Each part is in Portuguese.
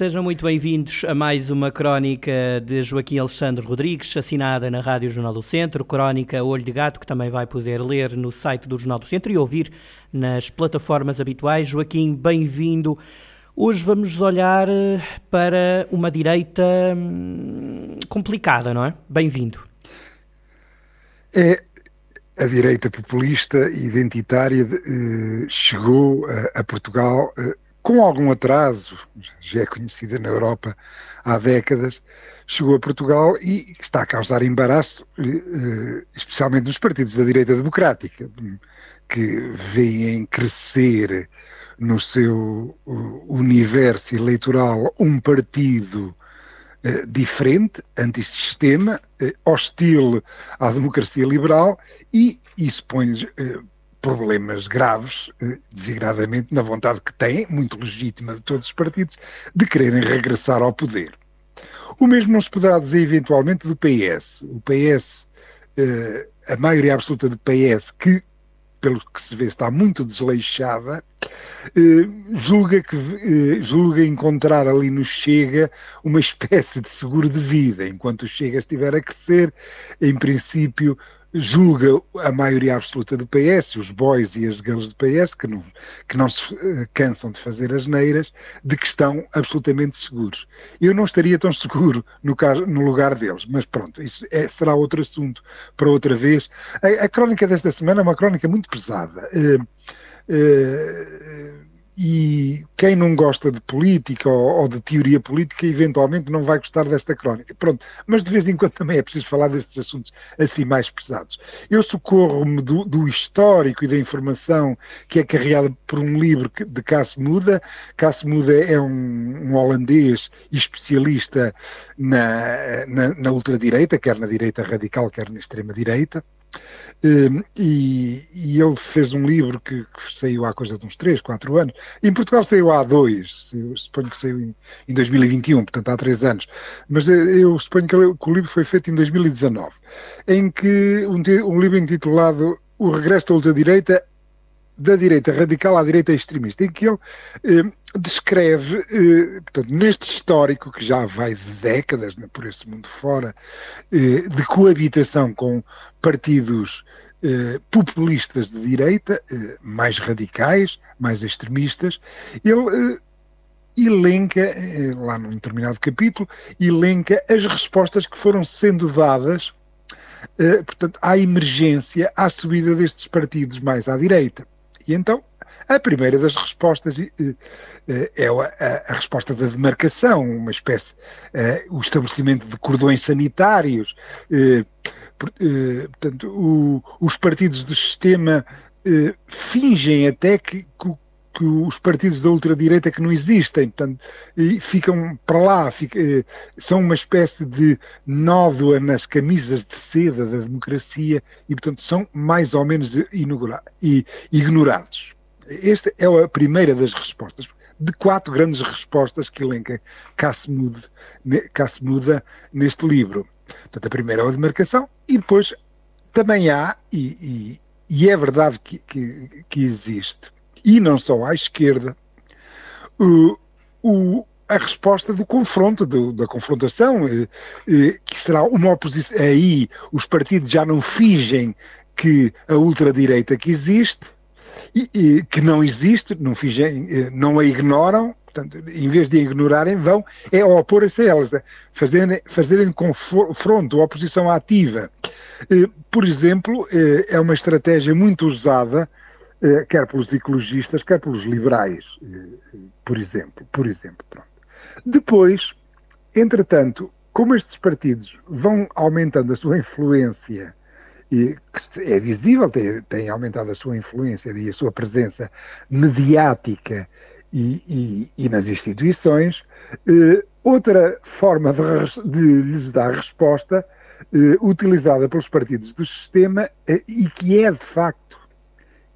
Sejam muito bem-vindos a mais uma crónica de Joaquim Alexandre Rodrigues, assinada na Rádio Jornal do Centro, crónica Olho de Gato, que também vai poder ler no site do Jornal do Centro e ouvir nas plataformas habituais. Joaquim, bem-vindo. Hoje vamos olhar eh, para uma direita hum, complicada, não é? Bem-vindo. É, a direita populista e identitária eh, chegou a, a Portugal eh, com algum atraso, já é conhecida na Europa há décadas, chegou a Portugal e está a causar embaraço, eh, especialmente nos partidos da direita democrática, que veem crescer no seu universo eleitoral um partido eh, diferente, antissistema, eh, hostil à democracia liberal e isso põe problemas graves, eh, desigradamente na vontade que têm, muito legítima de todos os partidos, de quererem regressar ao poder. O mesmo não se poderá dizer eventualmente do PS. O PS, eh, a maioria absoluta do PS, que, pelo que se vê, está muito desleixada, eh, julga, que, julga encontrar ali no Chega uma espécie de seguro de vida. Enquanto o Chega estiver a crescer, em princípio, julga a maioria absoluta do PS, os boys e as girls do PS, que não, que não se uh, cansam de fazer as neiras, de que estão absolutamente seguros. Eu não estaria tão seguro no, caso, no lugar deles, mas pronto, isso é, será outro assunto para outra vez. A, a, crónica desta semana é uma crónica muito pesada. Uh, uh, e quem não gosta de política ou, ou, de teoria política, eventualmente não vai gostar desta crónica. Pronto, mas de vez em quando também é preciso falar destes assuntos assim mais pesados. Eu socorro-me do, do, histórico e da informação que é carregada por um livro de Cass Muda. Cass Muda é um, um holandês especialista na, na, na ultradireita, quer na direita radical, quer na extrema-direita. Hum, e, e, ele fez um livro que, que, saiu há coisa de uns 3, 4 anos. Em Portugal saiu há dois, eu suponho que saiu em, em 2021, portanto há 3 anos. Mas eu suponho que, que, o livro foi feito em 2019, em que um, um livro intitulado O Regresso da Ultradireita da direita radical à direita extremista, em que ele eh, descreve, eh, portanto, neste histórico que já vai de décadas né, por esse mundo fora, eh, de coabitação com partidos eh, populistas de direita, eh, mais radicais, mais extremistas, ele eh, elenca, lá num determinado capítulo, elenca as respostas que foram sendo dadas portanto, à emergência, à subida destes partidos mais à direita. E então, a primeira das respostas é a, resposta da demarcação, uma espécie, o estabelecimento de cordões sanitários. Portanto, os partidos do sistema fingem até que, que os partidos da ultradireita que não existem, portanto, ficam para lá, fica, são uma espécie de nódoa nas camisas de seda da democracia e, portanto, são mais ou menos ignorados. Esta é a primeira das respostas, de quatro grandes respostas que elenca Cassemuda neste livro. Portanto, a primeira é a demarcação e depois também há, e, e, e é verdade que, que, que existe, e não só à esquerda, o, o, a resposta do confronto, do, da confrontação, eh, eh, que será uma oposição. Aí os partidos já não fingem que a ultradireita que existe, e, e, que não existe, não, fingem, eh, não a ignoram, portanto, em vez de a ignorarem, vão é opor-se a elas, né? fazerem, fazerem confronto, oposição ativa. Por exemplo, é uma estratégia muito usada eh, quer pelos ecologistas, quer pelos liberais, eh, por exemplo. Por exemplo pronto. Depois, entretanto, como estes partidos vão aumentando a sua influência, e é visível, tem, tem aumentado a sua influência e a sua presença mediática e, e, e nas instituições, eh, outra forma de, de, lhes dar resposta utilizada pelos partidos do sistema e que é de facto,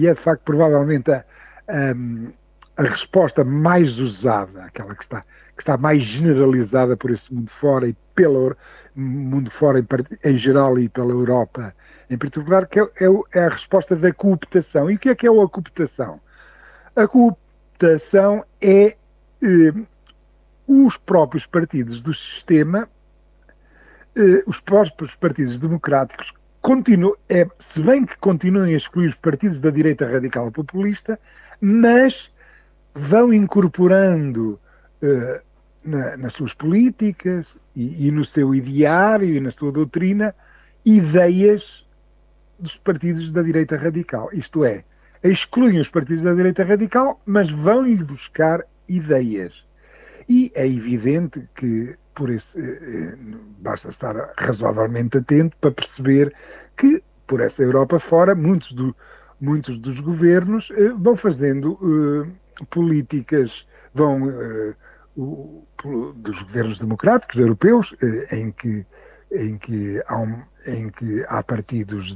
e é de facto provavelmente a, a, a resposta mais usada, aquela que está, que está mais generalizada por esse mundo fora e pelo mundo fora em, em geral e pela Europa em particular, que é, é, é, a resposta da cooptação. E o que é que é a cooptação? A cooptação é eh, os próprios partidos do sistema, eh, os próprios partidos democráticos, continuam, é, se bem que continuem a excluir os partidos da direita radical populista, mas vão incorporando eh, na, nas suas políticas e, e, no seu ideário e na sua doutrina ideias dos partidos da direita radical. Isto é, excluem os partidos da direita radical, mas vão-lhe buscar ideias. E é evidente que por esse eh, basta estar razoavelmente atento para perceber que por essa Europa fora muitos, do, muitos dos governos eh, vão fazendo políticas, vão o, dos governos democráticos europeus, em que em que há, um, em que há partidos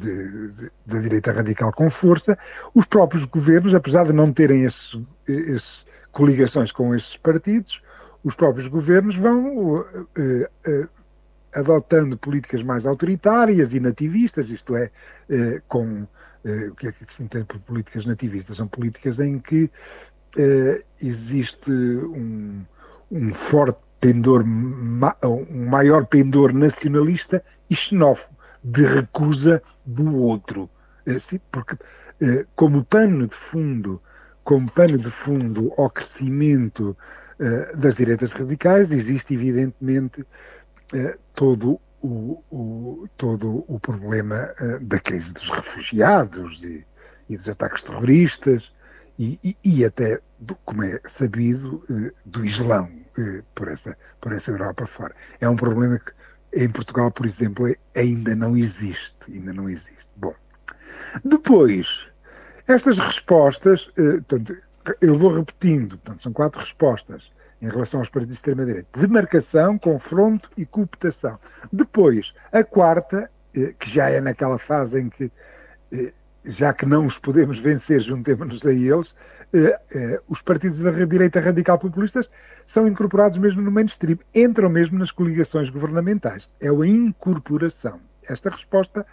da direita radical com força, os próprios governos, apesar de não terem esses, esses coligações com esses partidos, os próprios governos vão uh, uh, adotando políticas mais autoritárias e nativistas, isto é, com o que é que se entende por políticas nativistas? São políticas em que existe um, um forte pendor, um maior pendor nacionalista e xenófobo, de recusa do outro. Porque, como pano de fundo como pano de fundo ao crescimento uh, das direitas radicais, existe evidentemente uh, todo o, o, todo o problema uh, da crise dos refugiados e, e dos ataques terroristas e, e, e, até, do, como é sabido, do Islão por, essa, por essa Europa fora. É um problema que em Portugal, por exemplo, ainda não existe. Ainda não existe. Bom, depois estas respostas, eh, portanto, eu vou repetindo, portanto, são quatro respostas em relação aos partidos de extrema-direita: demarcação, confronto e cooptação. Depois, a quarta, eh, que já é naquela fase em que, eh, já que não os podemos vencer, juntemos-nos a eles, os partidos da direita radical populistas são incorporados mesmo no mainstream, entram mesmo nas coligações governamentais. É a incorporação. Esta resposta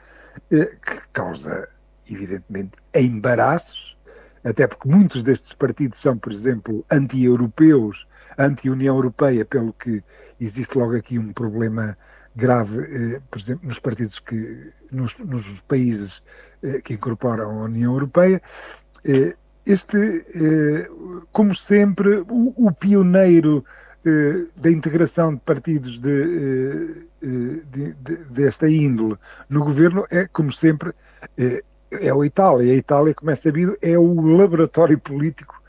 que causa evidentemente, embaraços, até porque muitos destes partidos são, por exemplo, anti-europeus, anti-União Europeia, pelo que existe logo aqui um problema grave, eh, por exemplo, nos partidos que, nos, nos países eh, que incorporam a União Europeia. Eh, este, eh, como sempre, o, o pioneiro eh, da integração de partidos de, eh, de, de, desta índole no governo é, como sempre, é a Itália. A Itália, como é sabido, é o laboratório político,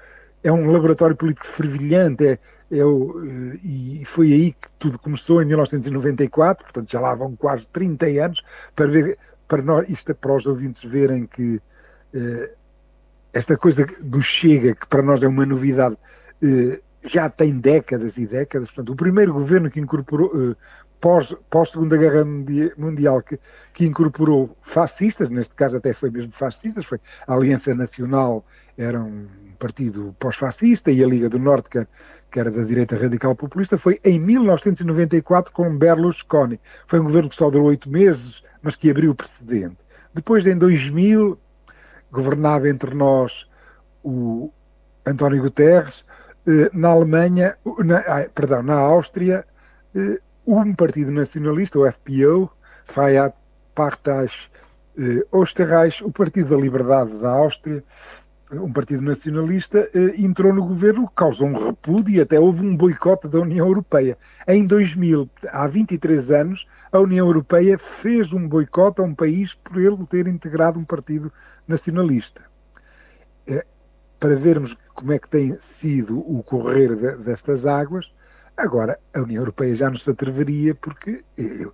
é um laboratório político fervilhante, é, é o, eh, e foi aí que tudo começou, em 1994, portanto já lá vão quase 30 anos, para ver, para nós, isto é para os ouvintes verem que eh, esta coisa do Chega, que para nós é uma novidade, eh, já tem décadas e décadas, portanto, o primeiro governo que incorporou, eh, pós, pós Guerra Mundial que, que incorporou fascistas, neste caso até foi mesmo fascistas, foi a Aliança Nacional, era um partido pós-fascista, e a Liga do Norte, que era, que era da direita radical populista, foi em 1994 com Berlusconi. Foi um governo que só durou oito meses, mas que abriu precedente. Depois, em 2000, governava entre nós o António Guterres, eh, na Alemanha, na, perdão, na Áustria, eh, um partido nacionalista, o FPO, Freiheit Partei eh, Österreich, o Partido da Liberdade da Áustria, um partido nacionalista, eh, entrou no governo, causou um repúdio e até houve um boicote da União Europeia. Em 2000, há 23 anos, a União Europeia fez um boicote a um país por ele ter integrado um partido nacionalista. Eh, para vermos como é que tem sido o correr de, destas águas, Agora, a União Europeia já não se atreveria porque eh,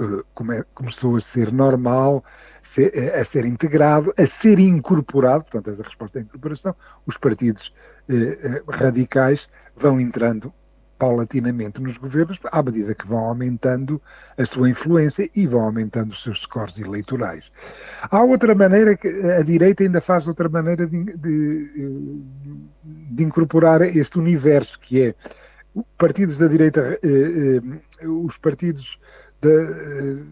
eh, come, começou a ser normal, eh, a ser integrado, a ser incorporado, portanto, essa resposta à incorporação, os partidos radicais vão entrando paulatinamente nos governos, à medida que vão aumentando a sua influência e vão aumentando os seus scores eleitorais. Há outra maneira que a direita ainda faz outra maneira de, de, de incorporar este universo, que é partidos da direita, eh, eh, os partidos da,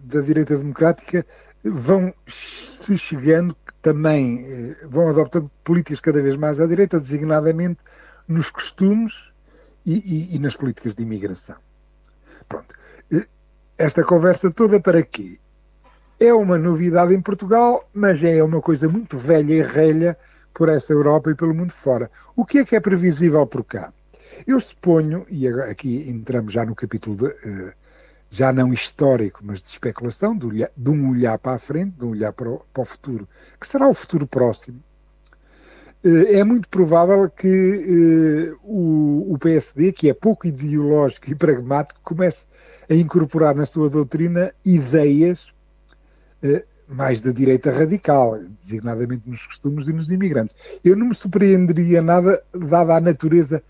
da direita democrática vão se chegando também, eh, vão adotando políticas cada vez mais à direita, designadamente nos costumes e, e, e nas políticas de imigração. Pronto. Esta conversa toda para quê? É uma novidade em Portugal, mas é uma coisa muito velha e relha por essa Europa e pelo mundo fora. O que é que é previsível por cá? Eu suponho, e aqui entramos já no capítulo de, uh, já não histórico, mas de especulação, de, um olhar para a frente, de um olhar para o, para o futuro, que será o futuro próximo. Uh, é muito provável que o, o, PSD, que é pouco ideológico e pragmático, comece a incorporar na sua doutrina ideias mais da direita radical, designadamente nos costumes e nos imigrantes. Eu não me surpreenderia nada, dada a natureza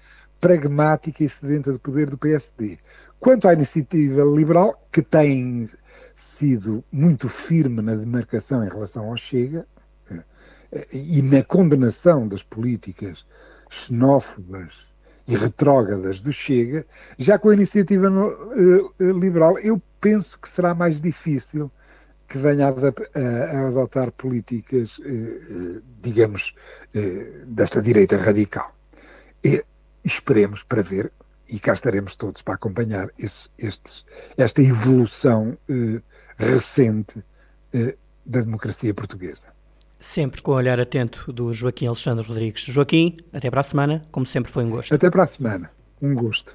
pragmática e sedenta de poder do PSD. Quanto à iniciativa liberal, que tem sido muito firme na demarcação em relação ao Chega eh, e na condenação das políticas xenófobas e retrógradas do Chega, já com a iniciativa eh, liberal, eu penso que será mais difícil que venha a, adotar políticas, eh, digamos, desta direita radical. Esperemos para ver, e cá estaremos todos para acompanhar esse, estes, esta evolução eh, recente eh, da democracia portuguesa. Sempre com o olhar atento do Joaquim Alexandre Rodrigues. Joaquim, até para a semana, como sempre foi um gosto. Até para a semana, um gosto.